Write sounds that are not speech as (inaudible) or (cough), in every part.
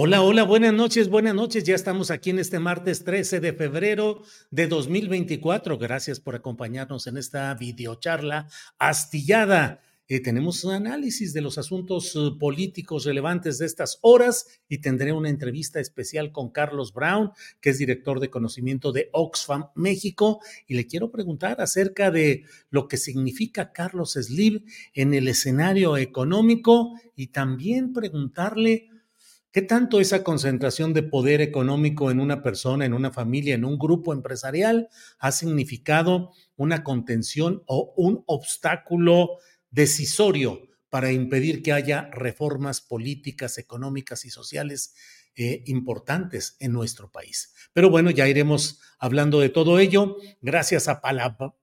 Hola, hola, buenas noches, buenas noches. Ya estamos aquí en este martes 13 de febrero de 2024. Gracias por acompañarnos en esta videocharla astillada. Eh, tenemos un análisis de los asuntos eh, políticos relevantes de estas horas y tendré una entrevista especial con Carlos Brown, que es director de conocimiento de Oxfam México, y le quiero preguntar acerca de lo que significa Carlos Slim en el escenario económico y también preguntarle ¿Qué tanto esa concentración de poder económico en una persona, en una familia, en un grupo empresarial ha significado una contención o un obstáculo decisorio para impedir que haya reformas políticas, económicas y sociales eh, importantes en nuestro país. Pero bueno, ya iremos hablando de todo ello. Gracias a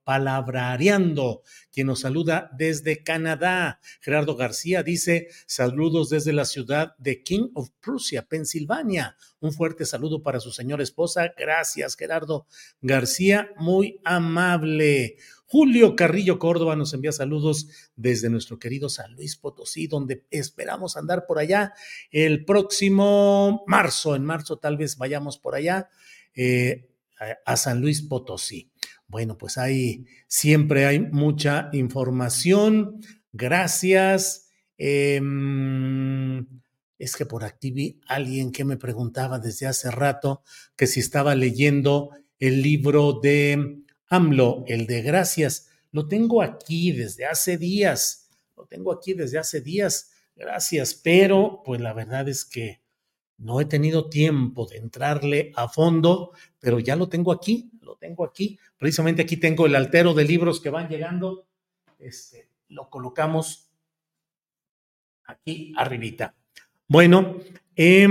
Palabrareando, quien nos saluda desde Canadá. Gerardo García dice, saludos desde la ciudad de King of Prussia, Pensilvania. Un fuerte saludo para su señora esposa. Gracias, Gerardo García, muy amable. Julio Carrillo Córdoba nos envía saludos desde nuestro querido San Luis Potosí, donde esperamos andar por allá el próximo marzo. En marzo tal vez vayamos por allá eh, a San Luis Potosí. Bueno, pues ahí siempre hay mucha información. Gracias. Em, es que por aquí vi alguien que me preguntaba desde hace rato que si estaba leyendo el libro de AMLO, el de gracias, lo tengo aquí desde hace días, lo tengo aquí desde hace días, gracias, pero pues la verdad es que no he tenido tiempo de entrarle a fondo, pero ya lo tengo aquí, lo tengo aquí, precisamente aquí tengo el altero de libros que van llegando, este, lo colocamos aquí arribita. Bueno, eh,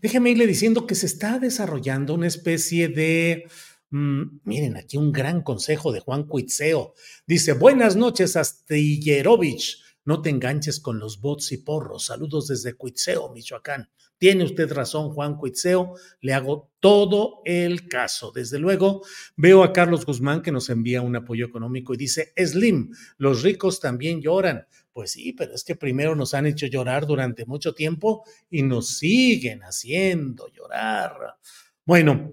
déjeme irle diciendo que se está desarrollando una especie de Mm, miren, aquí un gran consejo de Juan Cuitzeo. Dice, buenas noches, Astillerovich. No te enganches con los bots y porros. Saludos desde Cuitzeo, Michoacán. Tiene usted razón, Juan Cuitzeo. Le hago todo el caso. Desde luego, veo a Carlos Guzmán que nos envía un apoyo económico y dice, Slim, los ricos también lloran. Pues sí, pero es que primero nos han hecho llorar durante mucho tiempo y nos siguen haciendo llorar. Bueno,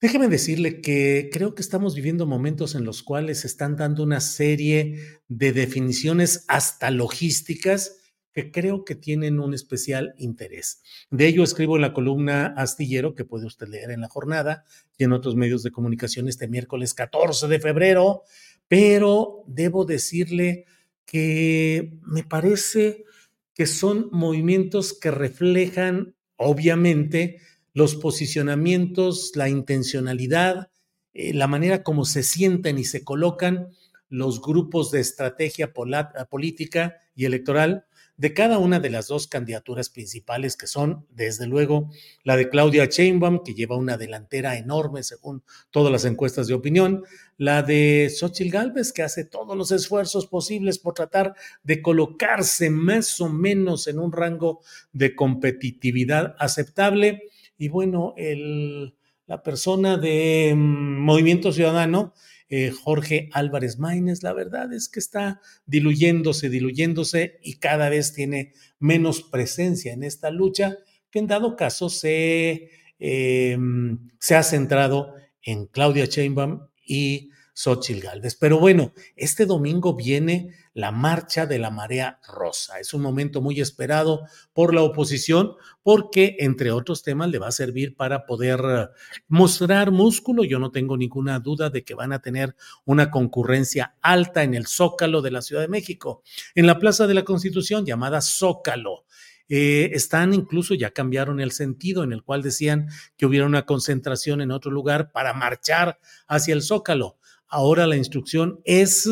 Déjeme decirle que creo que estamos viviendo momentos en los cuales se están dando una serie de definiciones hasta logísticas que creo que tienen un especial interés. De ello escribo en la columna Astillero, que puede usted leer en la jornada y en otros medios de comunicación este miércoles 14 de febrero, pero debo decirle que me parece que son movimientos que reflejan, obviamente, los posicionamientos, la intencionalidad, eh, la manera como se sienten y se colocan los grupos de estrategia política y electoral de cada una de las dos candidaturas principales, que son, desde luego, la de Claudia Sheinbaum, que lleva una delantera enorme según todas las encuestas de opinión, la de Xochitl Gálvez, que hace todos los esfuerzos posibles por tratar de colocarse más o menos en un rango de competitividad aceptable. Y bueno, el, la persona de mm, Movimiento Ciudadano, eh, Jorge Álvarez Maínez, la verdad es que está diluyéndose, diluyéndose y cada vez tiene menos presencia en esta lucha, que en dado caso se, eh, se ha centrado en Claudia Sheinbaum y Xochitl Galvez. Pero bueno, este domingo viene la marcha de la marea rosa. Es un momento muy esperado por la oposición porque, entre otros temas, le va a servir para poder eh, mostrar músculo. Yo no tengo ninguna duda de que van a tener una concurrencia alta en el Zócalo de la Ciudad de México, en la Plaza de la Constitución llamada Zócalo. Eh, están incluso ya cambiaron el sentido en el cual decían que hubiera una concentración en otro lugar para marchar hacia el Zócalo. Ahora la instrucción es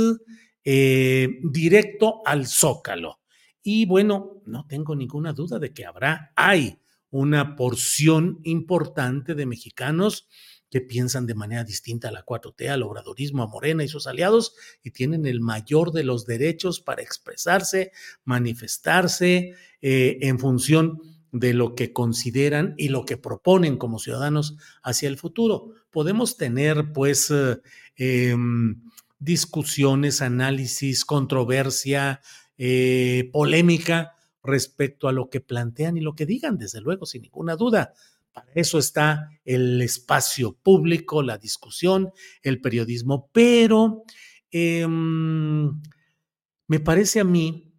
eh, directo al zócalo. Y bueno, no tengo ninguna duda de que habrá, hay una porción importante de mexicanos que piensan de manera distinta a la 4T, al obradorismo, a Morena y sus aliados, y tienen el mayor de los derechos para expresarse, manifestarse eh, en función de lo que consideran y lo que proponen como ciudadanos hacia el futuro. Podemos tener, pues, eh, em, discusiones, análisis, controversia, eh, polémica respecto a lo que plantean y lo que digan, desde luego, sin ninguna duda. Para eso está el espacio público, la discusión, el periodismo, pero em, me parece a mí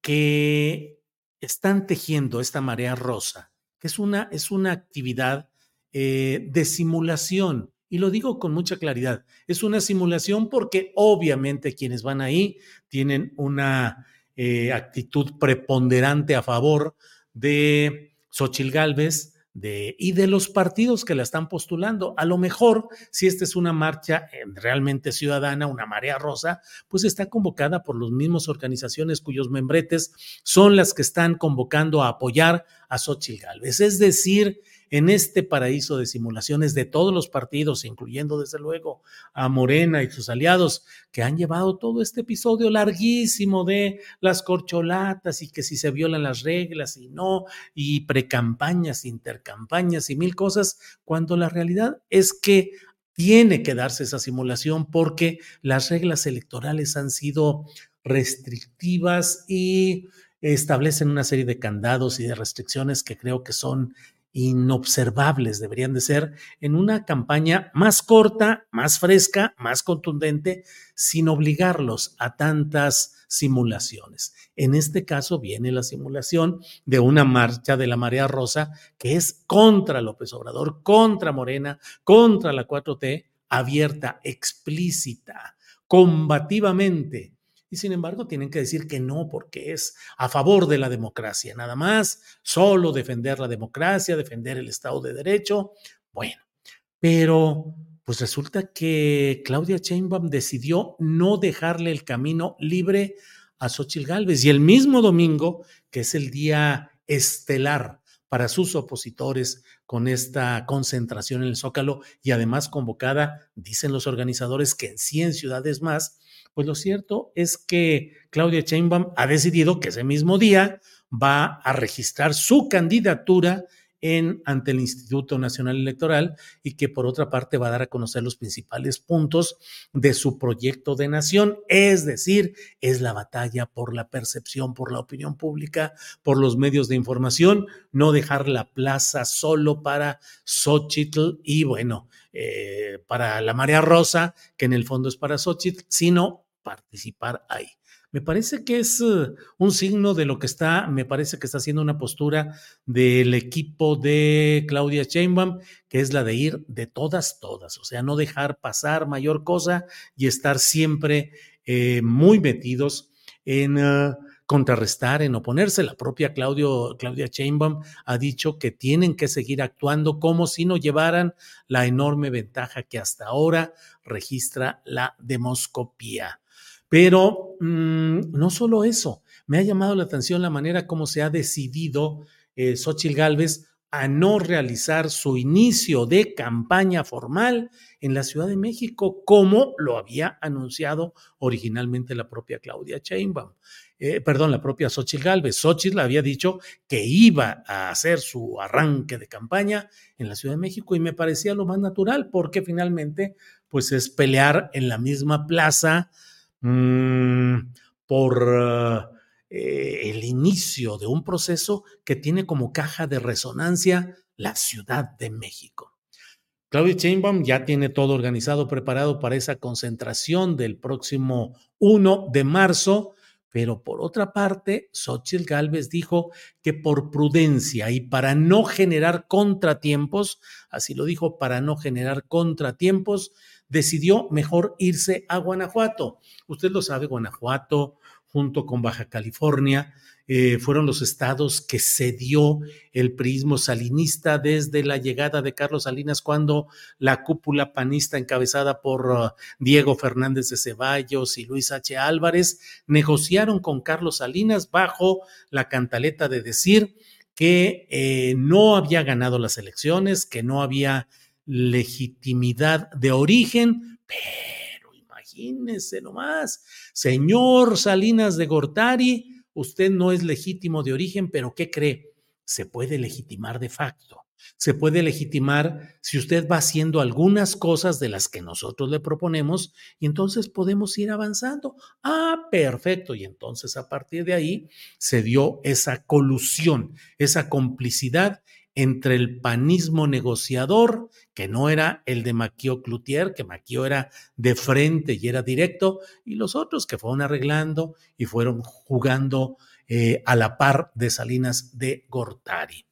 que están tejiendo esta marea rosa, que es una, es una actividad eh, de simulación y lo digo con mucha claridad, es una simulación porque obviamente quienes van ahí tienen una eh, actitud preponderante a favor de Xochil Gálvez de, y de los partidos que la están postulando. A lo mejor, si esta es una marcha eh, realmente ciudadana, una marea rosa, pues está convocada por las mismas organizaciones cuyos membretes son las que están convocando a apoyar a Xochil Gálvez. Es decir, en este paraíso de simulaciones de todos los partidos, incluyendo desde luego a Morena y sus aliados, que han llevado todo este episodio larguísimo de las corcholatas y que si se violan las reglas y no, y precampañas, intercampañas y mil cosas, cuando la realidad es que tiene que darse esa simulación porque las reglas electorales han sido restrictivas y establecen una serie de candados y de restricciones que creo que son inobservables deberían de ser en una campaña más corta, más fresca, más contundente, sin obligarlos a tantas simulaciones. En este caso viene la simulación de una marcha de la marea rosa que es contra López Obrador, contra Morena, contra la 4T, abierta, explícita, combativamente y sin embargo tienen que decir que no porque es a favor de la democracia, nada más, solo defender la democracia, defender el Estado de Derecho. Bueno, pero pues resulta que Claudia Sheinbaum decidió no dejarle el camino libre a Xochitl Gálvez y el mismo domingo, que es el día estelar para sus opositores con esta concentración en el Zócalo y además convocada, dicen los organizadores, que en 100 ciudades más, pues lo cierto es que Claudia Sheinbaum ha decidido que ese mismo día va a registrar su candidatura en, ante el Instituto Nacional Electoral y que por otra parte va a dar a conocer los principales puntos de su proyecto de nación, es decir, es la batalla por la percepción, por la opinión pública, por los medios de información, no dejar la plaza solo para Xochitl y bueno, eh, para la Marea Rosa, que en el fondo es para Xochitl, sino participar ahí. Me parece que es eh, un signo de lo que está, me parece que está haciendo una postura del equipo de Claudia Sheinbaum, que es la de ir de todas, todas, o sea, no dejar pasar mayor cosa y estar siempre eh, muy metidos en contrarrestar, en oponerse. La propia Claudio, Claudia Sheinbaum ha dicho que tienen que seguir actuando como si no llevaran la enorme ventaja que hasta ahora registra la demoscopía. Pero mm, no solo eso, me ha llamado la atención la manera como se ha decidido eh, Xochitl Gálvez a no realizar su inicio de campaña formal en la Ciudad de México, como lo había anunciado originalmente la propia Claudia Sheinbaum. Eh, perdón, la propia Xochitl Galvez. Xochitl había dicho que iba a hacer su arranque de campaña en la Ciudad de México y me parecía lo más natural porque finalmente pues es pelear en la misma plaza mmm, por eh, el inicio de un proceso que tiene como caja de resonancia la Ciudad de México. Claudia Sheinbaum ya tiene todo organizado, preparado para esa concentración del próximo 1 de marzo, pero por otra parte, Xochitl Gálvez dijo que por prudencia y para no generar contratiempos, así lo dijo, para no generar contratiempos, decidió mejor irse a Guanajuato. Usted lo sabe, Guanajuato, junto con Baja California, eh, fueron los estados que cedió el prismo salinista desde la llegada de Carlos Salinas, cuando la cúpula panista encabezada por uh, Diego Fernández de Ceballos y Luis H. Álvarez negociaron con Carlos Salinas bajo la cantaleta de decir que eh, no había ganado las elecciones, que no había legitimidad de origen, pero imagínense nomás, señor Salinas de Gortari, usted no es legítimo de origen, pero ¿qué cree? Se puede legitimar de facto. Se puede legitimar si usted va haciendo algunas cosas de las que nosotros le proponemos y entonces podemos ir avanzando. Ah, perfecto. Y entonces a partir de ahí se dio esa colusión, esa complicidad entre el panismo negociador, que no era el de Maquio Cloutier, que Maquio era de frente y era directo, y los otros que fueron arreglando y fueron jugando eh, a la par de Salinas de Gortari.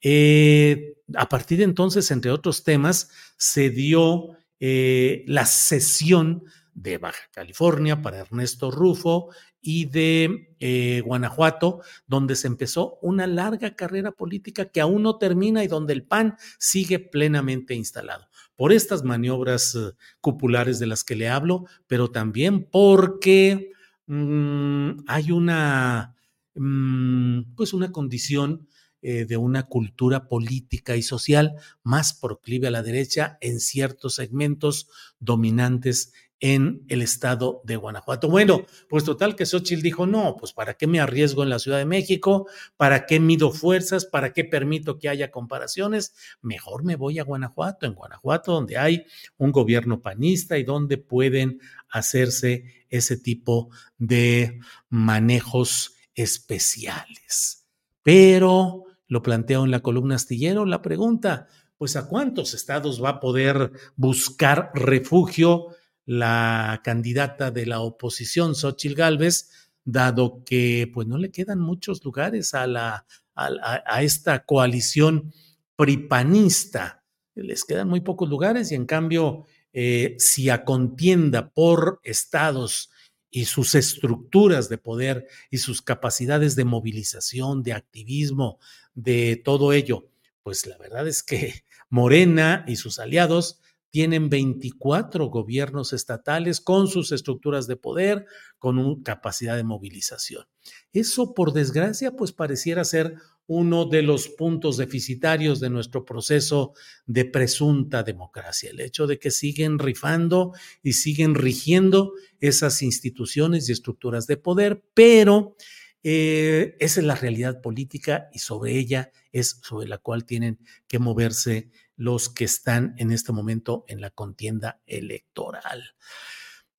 Eh, a partir de entonces, entre otros temas, se dio eh, la sesión de Baja California para Ernesto Rufo y de eh, Guanajuato, donde se empezó una larga carrera política que aún no termina y donde el PAN sigue plenamente instalado. Por estas maniobras uh, cupulares de las que le hablo, pero también porque mmm, hay una, mmm, pues una condición eh, de una cultura política y social más proclive a la derecha en ciertos segmentos dominantes en el estado de Guanajuato. Bueno, pues total que Xochitl dijo, no, pues ¿para qué me arriesgo en la Ciudad de México? ¿Para qué mido fuerzas? ¿Para qué permito que haya comparaciones? Mejor me voy a Guanajuato, en Guanajuato donde hay un gobierno panista y donde pueden hacerse ese tipo de manejos especiales. Pero lo planteo en la columna astillero, la pregunta, pues ¿a cuántos estados va a poder buscar refugio? La candidata de la oposición, Xochil Gálvez, dado que pues no le quedan muchos lugares a, la, a, esta coalición pripanista. Les quedan muy pocos lugares y en cambio, eh, si a contienda por estados y sus estructuras de poder y sus capacidades de movilización, de activismo, de todo ello, pues la verdad es que Morena y sus aliados tienen 24 gobiernos estatales con sus estructuras de poder, con una capacidad de movilización. Eso, por desgracia, pues pareciera ser uno de los puntos deficitarios de nuestro proceso de presunta democracia, el hecho de que siguen rifando y siguen rigiendo esas instituciones y estructuras de poder, pero eh, esa es la realidad política y sobre ella es sobre la cual tienen que moverse los que están en este momento en la contienda electoral.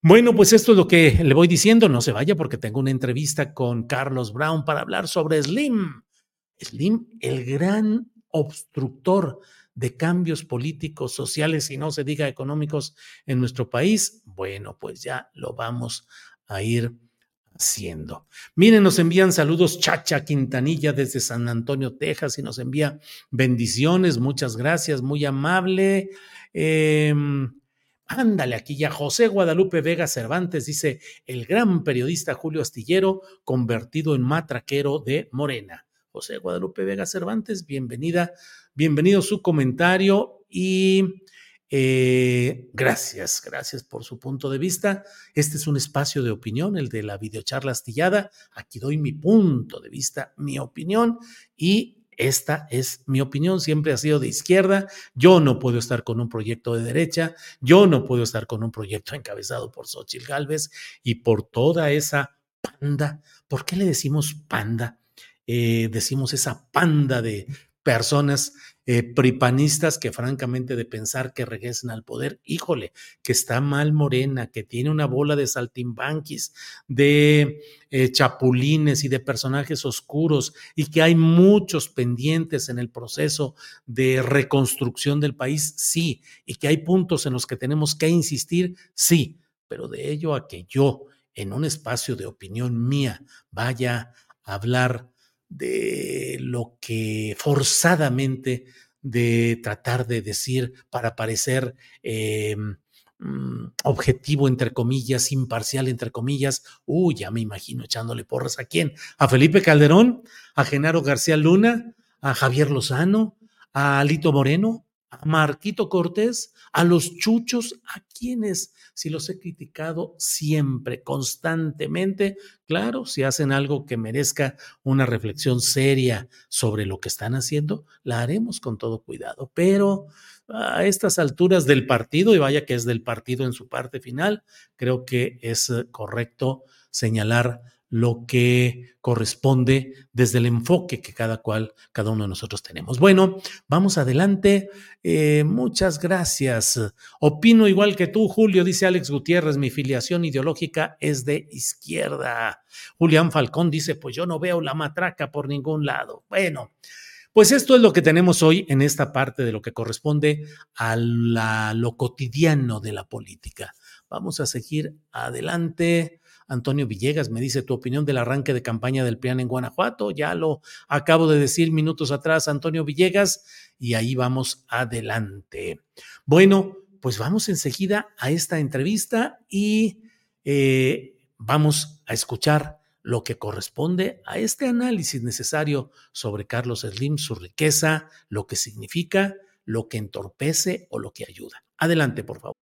Bueno, pues esto es lo que le voy diciendo. No se vaya porque tengo una entrevista con Carlos Brown para hablar sobre Slim. Slim, el gran obstructor de cambios políticos, sociales y no se diga económicos en nuestro país. Bueno, pues ya lo vamos a ir haciendo. Miren, nos envían saludos Chacha Quintanilla desde San Antonio, Texas, y nos envía bendiciones. Muchas gracias, muy amable. Em, ándale aquí ya. José Guadalupe Vega Cervantes dice: el gran periodista Julio Astillero, convertido en matraquero de Morena. José Guadalupe Vega Cervantes, bienvenida, bienvenido su comentario y Eh, gracias, gracias por su punto de vista. Este es un espacio de opinión, el de la videocharla astillada. Aquí doy mi punto de vista, mi opinión y esta es mi opinión, siempre ha sido de izquierda. Yo no puedo estar con un proyecto de derecha, yo no puedo estar con un proyecto encabezado por Xochitl Gálvez y por toda esa panda. ¿Por qué le decimos panda? Eh, decimos esa panda de personas eh, pripanistas que francamente de pensar que regresen al poder, híjole, que está mal Morena, que tiene una bola de saltimbanquis, de eh, chapulines y de personajes oscuros y que hay muchos pendientes en el proceso de reconstrucción del país, sí, y que hay puntos en los que tenemos que insistir, sí, pero de ello a que yo en un espacio de opinión mía vaya a hablar de lo que forzadamente de tratar de decir para parecer eh, mm, objetivo, entre comillas, imparcial, entre comillas. Uy, ya me imagino echándole porras a quién. A Felipe Calderón, a Genaro García Luna, a Javier Lozano, a Alito Moreno, a Marquito Cortés, a los chuchos, a quienes si los he criticado siempre, constantemente. Claro, si hacen algo que merezca una reflexión seria sobre lo que están haciendo, la haremos con todo cuidado. Pero a estas alturas del partido, y vaya que es del partido en su parte final, creo que es correcto señalar lo que corresponde desde el enfoque que cada cual, cada uno de nosotros tenemos. Bueno, vamos adelante. Eh, muchas gracias. Opino igual que tú, Julio, dice Alex Gutiérrez, mi filiación ideológica es de izquierda. Julián Falcón dice, pues yo no veo la matraca por ningún lado. Bueno. Pues esto es lo que tenemos hoy en esta parte de lo que corresponde a lo cotidiano de la política. Vamos a seguir adelante. Antonio Villegas me dice tu opinión del arranque de campaña del PRIAN en Guanajuato. Ya lo acabo de decir minutos atrás, Antonio Villegas, y ahí vamos adelante. Bueno, pues vamos enseguida a esta entrevista y eh, vamos a escuchar lo que corresponde a este análisis necesario sobre Carlos Slim, su riqueza, lo que significa, lo que entorpece o lo que ayuda. Adelante, por favor.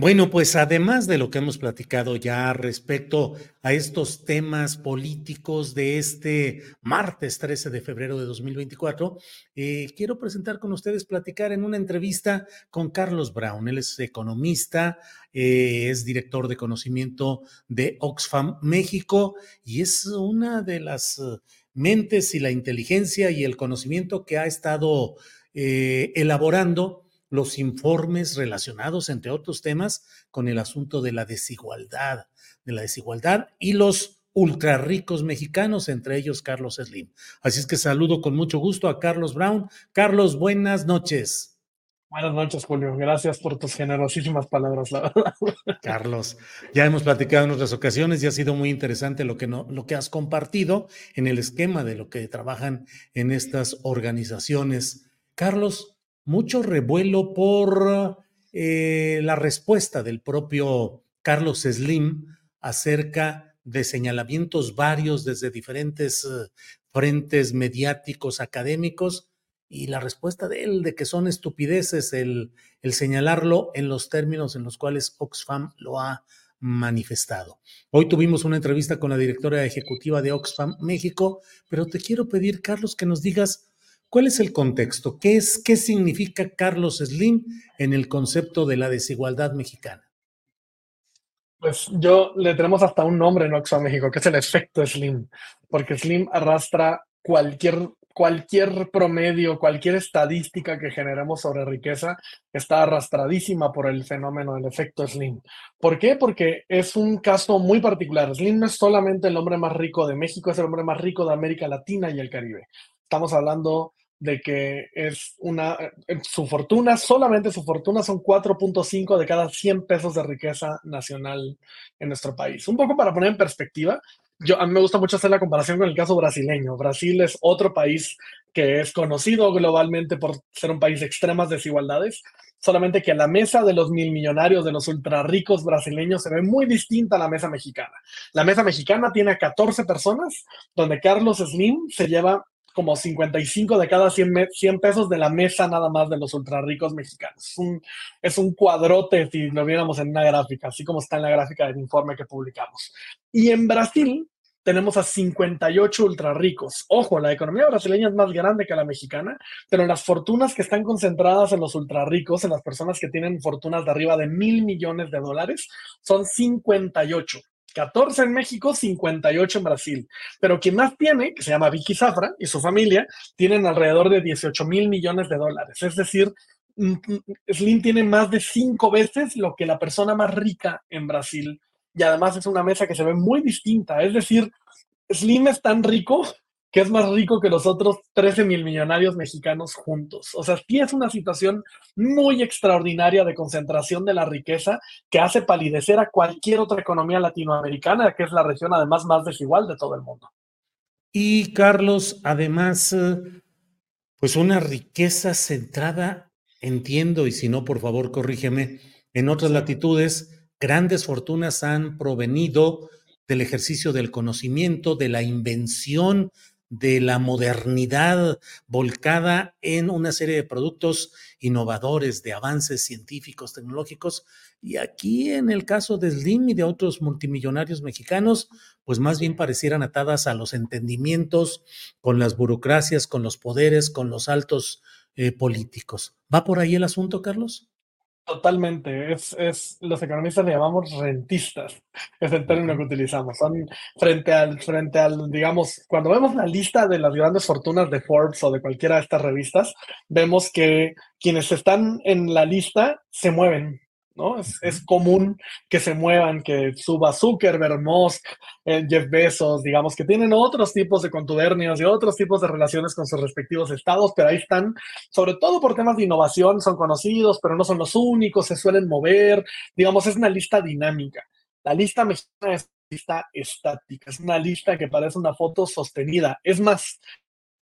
Bueno, pues además de lo que hemos platicado ya respecto a estos temas políticos de este martes 13 de febrero de 2024, eh, quiero presentar con ustedes, platicar en una entrevista con Carlos Brown. Él es economista, eh, es director de conocimiento de Oxfam México y es una de las eh, mentes y la inteligencia y el conocimiento que ha estado elaborando los informes relacionados, entre otros temas, con el asunto de la desigualdad, de la desigualdad y los ultra ricos mexicanos, entre ellos Carlos Slim. Así es que saludo con mucho gusto a Carlos Brown. Carlos, buenas noches. Buenas noches, Julio. Gracias por tus generosísimas palabras, la verdad. (laughs) Carlos, ya hemos platicado en otras ocasiones y ha sido muy interesante lo que, no, lo que has compartido en el esquema de lo que trabajan en estas organizaciones. Carlos, mucho revuelo por eh, la respuesta del propio Carlos Slim acerca de señalamientos varios desde diferentes eh, frentes mediáticos, académicos, y la respuesta de él de que son estupideces el, el señalarlo en los términos en los cuales Oxfam lo ha manifestado. Hoy tuvimos una entrevista con la directora ejecutiva de Oxfam México, pero te quiero pedir, Carlos, que nos digas cuál es el contexto, qué es, qué significa Carlos Slim en el concepto de la desigualdad mexicana. Pues yo le tenemos hasta un nombre en Oxfam México, que es el efecto Slim, porque Slim arrastra cualquier cualquier promedio, cualquier estadística que generemos sobre riqueza está arrastradísima por el fenómeno del efecto Slim. ¿Por qué? Porque es un caso muy particular. Slim no es solamente el hombre más rico de México, es el hombre más rico de América Latina y el Caribe. Estamos hablando de que es una, eh, su fortuna, solamente su fortuna son 4.5 de cada 100 pesos de riqueza nacional en nuestro país. Un poco para poner en perspectiva, yo, a mí me gusta mucho hacer la comparación con el caso brasileño. Brasil es otro país que es conocido globalmente por ser un país de extremas desigualdades, solamente que la mesa de los mil millonarios, de los ultra ricos brasileños, se ve muy distinta a la mesa mexicana. La mesa mexicana tiene 14 personas, donde Carlos Slim se lleva como 55 de cada 100, 100 pesos de la mesa nada más de los ultra ricos mexicanos. Es un, es cuadrote si lo viéramos en una gráfica, así como está en la gráfica del informe que publicamos. Y en Brasil tenemos a 58 ultra ricos. Ojo, la economía brasileña es más grande que la mexicana, pero las fortunas que están concentradas en los ultra ricos, en las personas que tienen fortunas de arriba de mil millones de dólares, son 58. 14 en México, 58 en Brasil. Pero quien más tiene, que se llama Vicky Zafra y su familia, tienen alrededor de 18 mil millones de dólares. Es decir, mm, mm, Slim tiene más de cinco veces lo que la persona más rica en Brasil. Y además es una mesa que se ve muy distinta. Es decir, Slim es tan rico que es más rico que los otros 13 mil millonarios mexicanos juntos. O sea, sí es una situación muy extraordinaria de concentración de la riqueza que hace palidecer a cualquier otra economía latinoamericana, que es la región además más desigual de todo el mundo. Y Carlos, además, eh, pues una riqueza centrada, entiendo, y si no, por favor, corrígeme, en otras latitudes, grandes fortunas han provenido del ejercicio del conocimiento, de la invención, de la modernidad volcada en una serie de productos innovadores, de avances científicos, tecnológicos. Y aquí en el caso de Slim y de otros multimillonarios mexicanos, pues más bien parecieran atadas a los entendimientos con las burocracias, con los poderes, con los altos eh, políticos. ¿Va por ahí el asunto, Carlos? Totalmente, es, es, los economistas le llamamos rentistas, (laughs) es el término que utilizamos. Son frente al, frente al, digamos, cuando vemos la lista de las grandes fortunas de Forbes o de cualquiera de estas revistas, vemos que quienes están en la lista se mueven, ¿no? Es, común que se muevan, que suba Zuckerberg, Musk, eh, Jeff Bezos, digamos, que tienen otros tipos de contubernios y otros tipos de relaciones con sus respectivos estados, pero ahí están, sobre todo por temas de innovación, son conocidos, pero no son los únicos, se suelen mover, digamos, es una lista dinámica. La lista mexicana es una lista estática, es una lista que parece una foto sostenida. Es más,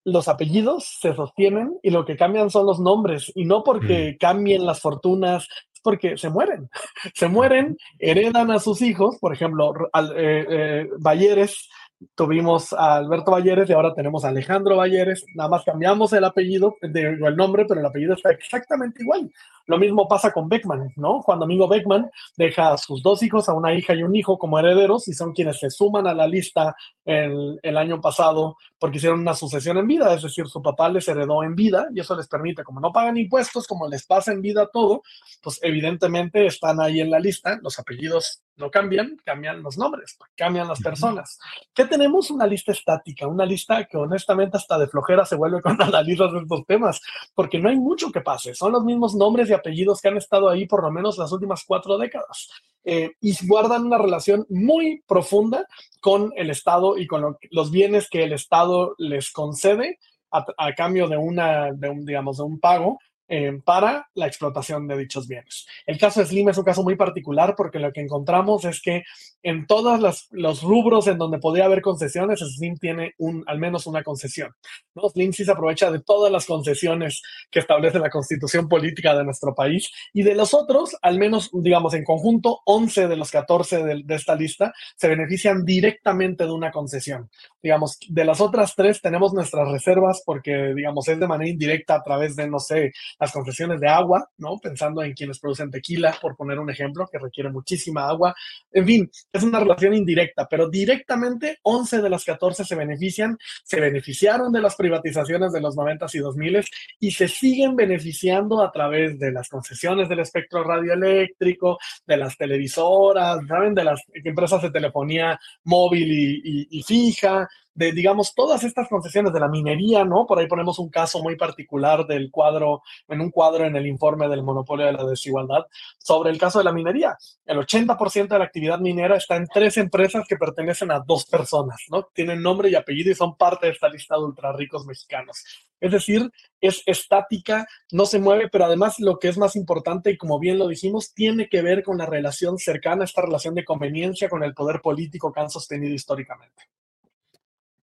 los apellidos se sostienen y lo que cambian son los nombres, y no porque mm. cambien las fortunas, porque se mueren. (laughs) Se mueren, heredan a sus hijos, por ejemplo, al, eh, eh, Balleres, tuvimos a Alberto Balleres y ahora tenemos a Alejandro Balleres, nada más cambiamos el apellido, el nombre, pero el apellido está exactamente igual. Lo mismo pasa con Beckman, ¿no? Juan Domingo Beckman deja a sus dos hijos, a una hija y un hijo como herederos y son quienes se suman a la lista el, el año pasado porque hicieron una sucesión en vida, es decir, su papá les heredó en vida y eso les permite, como no pagan impuestos, como les pasa en vida todo, pues evidentemente están ahí en la lista, los apellidos no cambian, cambian los nombres, cambian las personas. ¿Qué tenemos? Una lista estática, una lista que honestamente hasta de flojera se vuelve cuando (laughs) analizas estos temas, porque no hay mucho que pase, son los mismos nombres y apellidos que han estado ahí por lo menos las últimas cuatro décadas. Eh, y guardan una relación muy profunda con el Estado y con los bienes que el Estado les concede a, cambio de una, de un, digamos, de un pago eh, para la explotación de dichos bienes. El caso de Slim es un caso muy particular porque lo que encontramos es que en todos los rubros en donde podría haber concesiones, Slim tiene un, al menos una concesión. ¿no? Slim sí se aprovecha de todas las concesiones que establece la constitución política de nuestro país y de los otros, al menos, digamos, en conjunto, 11 de los 14 de, de esta lista se benefician directamente de una concesión. Digamos, de las otras tres tenemos nuestras reservas porque, digamos, es de manera indirecta a través de, no sé, las concesiones de agua, ¿no? Pensando en quienes producen tequila, por poner un ejemplo, que requiere muchísima agua. En fin, es una relación indirecta, pero directamente 11 de las 14 se benefician, se beneficiaron de las privatizaciones de los 90 y 2000 y se siguen beneficiando a través de las concesiones del espectro radioeléctrico, de las televisoras, ¿saben? De las empresas de telefonía móvil y, y fija, de, digamos, todas estas concesiones de la minería, ¿no? Por ahí ponemos un caso muy particular del cuadro, en un cuadro en el informe del monopolio de la desigualdad, sobre el caso de la minería. El 80% de la actividad minera está en tres empresas que pertenecen a dos personas, ¿no? Tienen nombre y apellido y son parte de esta lista de ultra ricos mexicanos. Es decir, es estática, no se mueve, pero además lo que es más importante, y como bien lo dijimos, tiene que ver con la relación cercana, esta relación de conveniencia con el poder político que han sostenido históricamente.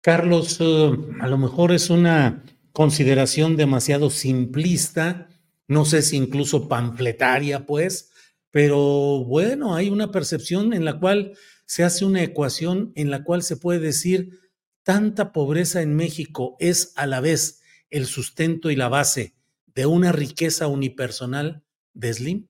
Carlos, eh, a lo mejor es una consideración demasiado simplista, no sé si incluso pamfletaria, pues, pero bueno, hay una percepción en la cual se hace una ecuación en la cual se puede decir tanta pobreza en México es a la vez el sustento y la base de una riqueza unipersonal de Slim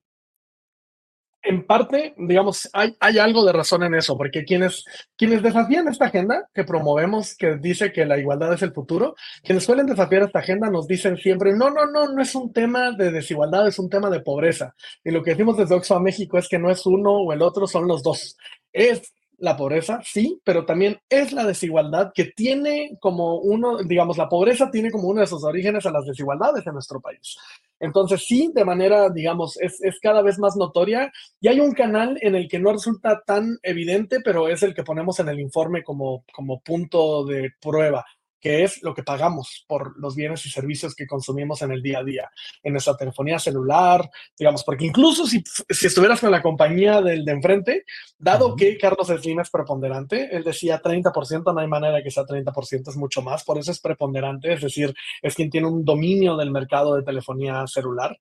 en parte, digamos, hay, algo de razón en eso, porque quienes, quienes desafían esta agenda que promovemos, que dice que la igualdad es el futuro, quienes suelen desafiar esta agenda nos dicen siempre, no, no, no, no es un tema de desigualdad, es un tema de pobreza. Y lo que decimos desde Oxfam México es que no es uno o el otro, son los dos. Es la pobreza, sí, pero también es la desigualdad que tiene como uno, digamos, la pobreza tiene como uno de sus orígenes a las desigualdades en nuestro país. Entonces, sí, de manera, digamos, es, es, cada vez más notoria y hay un canal en el que no resulta tan evidente, pero es el que ponemos en el informe como, como punto de prueba que es lo que pagamos por los bienes y servicios que consumimos en el día a día, en nuestra telefonía celular, digamos, porque incluso si, si estuvieras con la compañía del de enfrente, dado que Carlos Slim es preponderante, él decía 30%, no hay manera de que sea 30%, es mucho más, por eso es preponderante, es decir, es quien tiene un dominio del mercado de telefonía celular.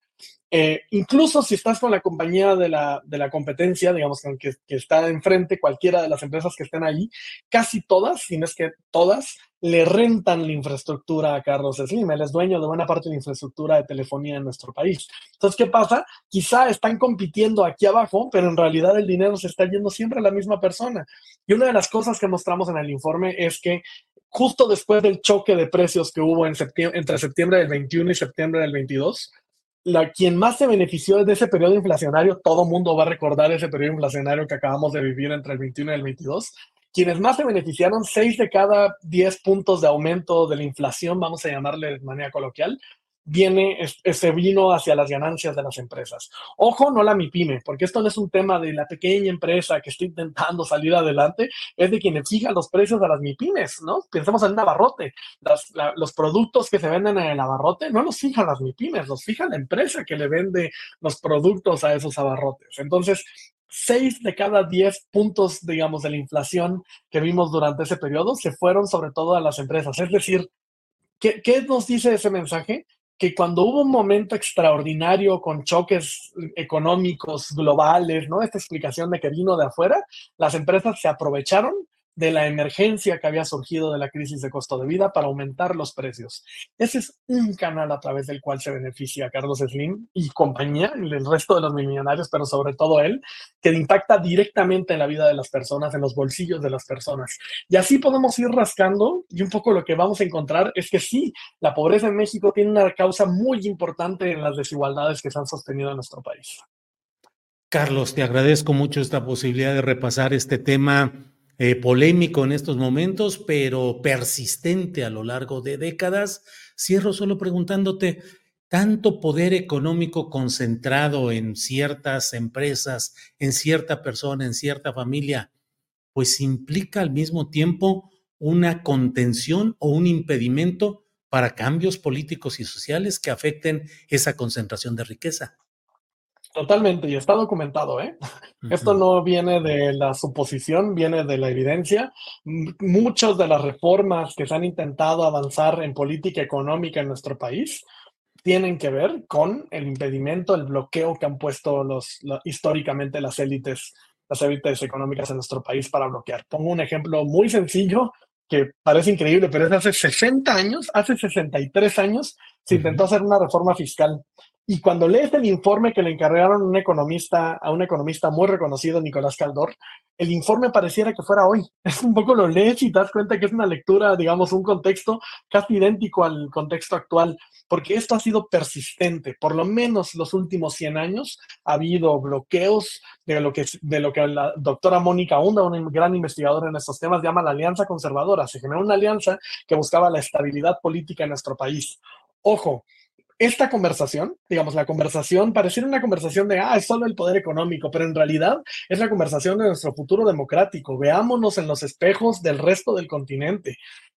Eh, incluso si estás con la compañía de la, de la competencia, digamos, que, que, está enfrente, cualquiera de las empresas que estén ahí, casi todas, si no es que todas, le rentan la infraestructura a Carlos Slim. Él es dueño de buena parte de la infraestructura de telefonía en nuestro país. Entonces, ¿qué pasa? Quizá están compitiendo aquí abajo, pero en realidad el dinero se está yendo siempre a la misma persona. Y una de las cosas que mostramos en el informe es que justo después del choque de precios que hubo en septiembre, entre septiembre del 21 y septiembre del 22, la, quien más se benefició de ese periodo inflacionario, todo mundo va a recordar ese periodo inflacionario que acabamos de vivir entre el 21 y el 22, quienes más se beneficiaron, 6 de cada 10 puntos de aumento de la inflación, vamos a llamarle de manera coloquial, viene, ese vino hacia las ganancias de las empresas. Ojo, no la MIPYME, porque esto no es un tema de la pequeña empresa que está intentando salir adelante, es de quienes fijan los precios de las MIPYMES, ¿no? Pensemos en un abarrote. los productos que se venden en el abarrote no los fijan las MIPYMES, los fija la empresa que le vende los productos a esos abarrotes. Entonces, seis de cada diez puntos, digamos, de la inflación que vimos durante ese periodo se fueron sobre todo a las empresas. Es decir, ¿qué, qué nos dice ese mensaje? que cuando hubo un momento extraordinario con choques económicos globales, ¿no? Esta explicación de que vino de afuera, las empresas se aprovecharon de la emergencia que había surgido de la crisis de costo de vida para aumentar los precios. Ese es un canal a través del cual se beneficia Carlos Slim y compañía, el resto de los millonarios, pero sobre todo él, que impacta directamente en la vida de las personas, en los bolsillos de las personas. Y así podemos ir rascando y un poco lo que vamos a encontrar es que sí, la pobreza en México tiene una causa muy importante en las desigualdades que se han sostenido en nuestro país. Carlos, te agradezco mucho esta posibilidad de repasar este tema eh, polémico en estos momentos, pero persistente a lo largo de décadas. Cierro solo preguntándote, tanto poder económico concentrado en ciertas empresas, en cierta persona, en cierta familia, pues implica al mismo tiempo una contención o un impedimento para cambios políticos y sociales que afecten esa concentración de riqueza. Totalmente, y está documentado, ¿eh? Esto no viene de la suposición, viene de la evidencia. Muchas de las reformas que se han intentado avanzar en política económica en nuestro país tienen que ver con el impedimento, el bloqueo que han puesto los, históricamente las élites, las élites económicas en nuestro país para bloquear. Pongo un ejemplo muy sencillo que parece increíble, pero es hace 60 años, hace 63 años, se intentó hacer una reforma fiscal y cuando lees el informe que le encargaron un economista, a un economista muy reconocido, Nicolás Caldor, el informe pareciera que fuera hoy. (laughs) Es un poco lo lees y te das cuenta que es una lectura, digamos, un contexto casi idéntico al contexto actual, porque esto ha sido persistente. Por lo menos los últimos 100 años ha habido bloqueos de lo que, de lo que la doctora Mónica Hunda, una gran investigadora en estos temas, llama la alianza conservadora. Se generó una alianza que buscaba la estabilidad política en nuestro país. Ojo, esta conversación, digamos, la conversación, pareciera una conversación de, ah, es solo el poder económico, pero en realidad es la conversación de nuestro futuro democrático. Veámonos en los espejos del resto del continente.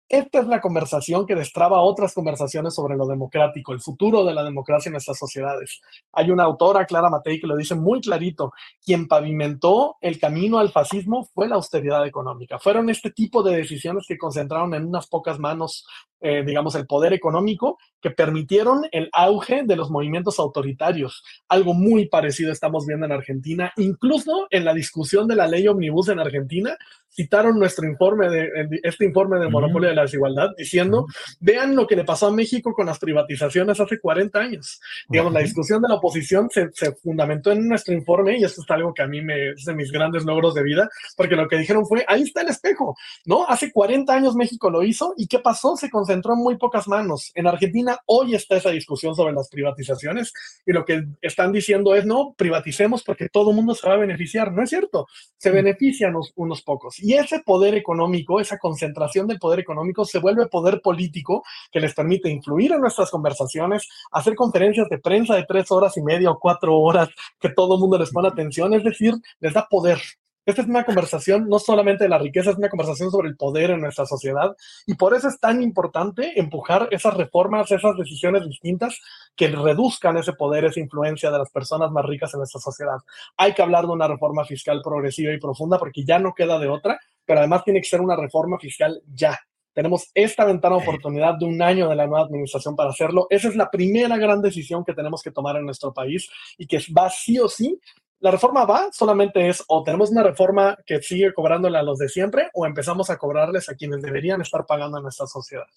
Esta es la conversación que destraba otras conversaciones sobre lo democrático, el futuro de la democracia en nuestras sociedades. Hay una autora, Clara Matei, que lo dice muy clarito, quien pavimentó el camino al fascismo fue la austeridad económica. Fueron este tipo de decisiones que concentraron en unas pocas manos, eh, digamos, el poder económico, que permitieron el auge de los movimientos autoritarios. Algo muy parecido estamos viendo en Argentina, incluso en la discusión de la ley omnibus en Argentina, citaron nuestro informe de este informe de monopolio de la desigualdad diciendo, vean lo que le pasó a México con las privatizaciones hace 40 años. Digamos, la discusión de la oposición se, se, fundamentó en nuestro informe y esto es algo que a mí me, es de mis grandes logros de vida, porque lo que dijeron fue, ahí está el espejo, ¿no? Hace 40 años México lo hizo y ¿qué pasó? Se concentró en muy pocas manos. En Argentina hoy está esa discusión sobre las privatizaciones y lo que están diciendo es, no, privaticemos porque todo el mundo se va a beneficiar. No es cierto, se benefician unos pocos. Y ese poder económico, esa concentración del poder económico se vuelve poder político que les permite influir en nuestras conversaciones, hacer conferencias de prensa de tres horas y media o cuatro horas que todo el mundo les pone atención, es decir, les da poder. Esta es una conversación no solamente de la riqueza, es una conversación sobre el poder en nuestra sociedad y por eso es tan importante empujar esas reformas, esas decisiones distintas que reduzcan ese poder, esa influencia de las personas más ricas en nuestra sociedad. Hay que hablar de una reforma fiscal progresiva y profunda porque ya no queda de otra, pero además tiene que ser una reforma fiscal ya. Tenemos esta ventana de oportunidad de un año de la nueva administración para hacerlo. Esa es la primera gran decisión que tenemos que tomar en nuestro país y que va sí o sí la reforma va, solamente es o tenemos una reforma que sigue cobrándole a los de siempre o empezamos a cobrarles a quienes deberían estar pagando en nuestra sociedad.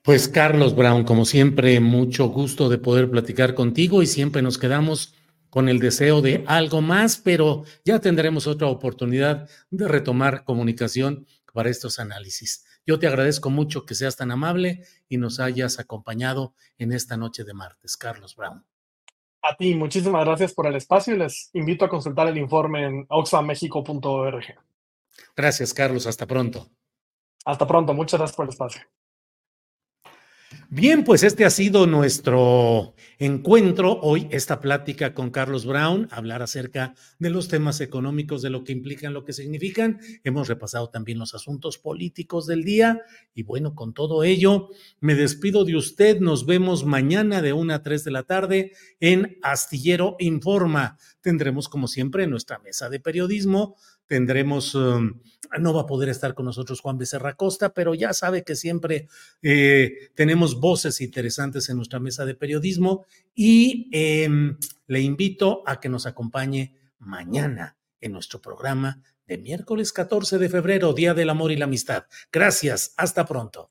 Pues Carlos Brown, como siempre, mucho gusto de poder platicar contigo y siempre nos quedamos con el deseo de algo más, pero ya tendremos otra oportunidad de retomar comunicación para estos análisis. Yo te agradezco mucho que seas tan amable y nos hayas acompañado en esta noche de martes. Carlos Brown. A ti, muchísimas gracias por el espacio y les invito a consultar el informe en oxfamexico.org. Gracias, Carlos. Hasta pronto. Hasta pronto. Muchas gracias por el espacio. Bien, pues este ha sido nuestro encuentro hoy, esta plática con Carlos Brown, hablar acerca de los temas económicos, de lo que implican, lo que significan. Hemos repasado también los asuntos políticos del día y bueno, con todo ello, me despido de usted. Nos vemos mañana de 1 a 3 de la tarde en Astillero Informa. Tendremos, como siempre, nuestra mesa de periodismo tendremos, um, no va a poder estar con nosotros Juan Becerra Costa, pero ya sabe que siempre eh, tenemos voces interesantes en nuestra mesa de periodismo y em, le invito a que nos acompañe mañana en nuestro programa de miércoles 14 de febrero, Día del Amor y la Amistad. Gracias, hasta pronto.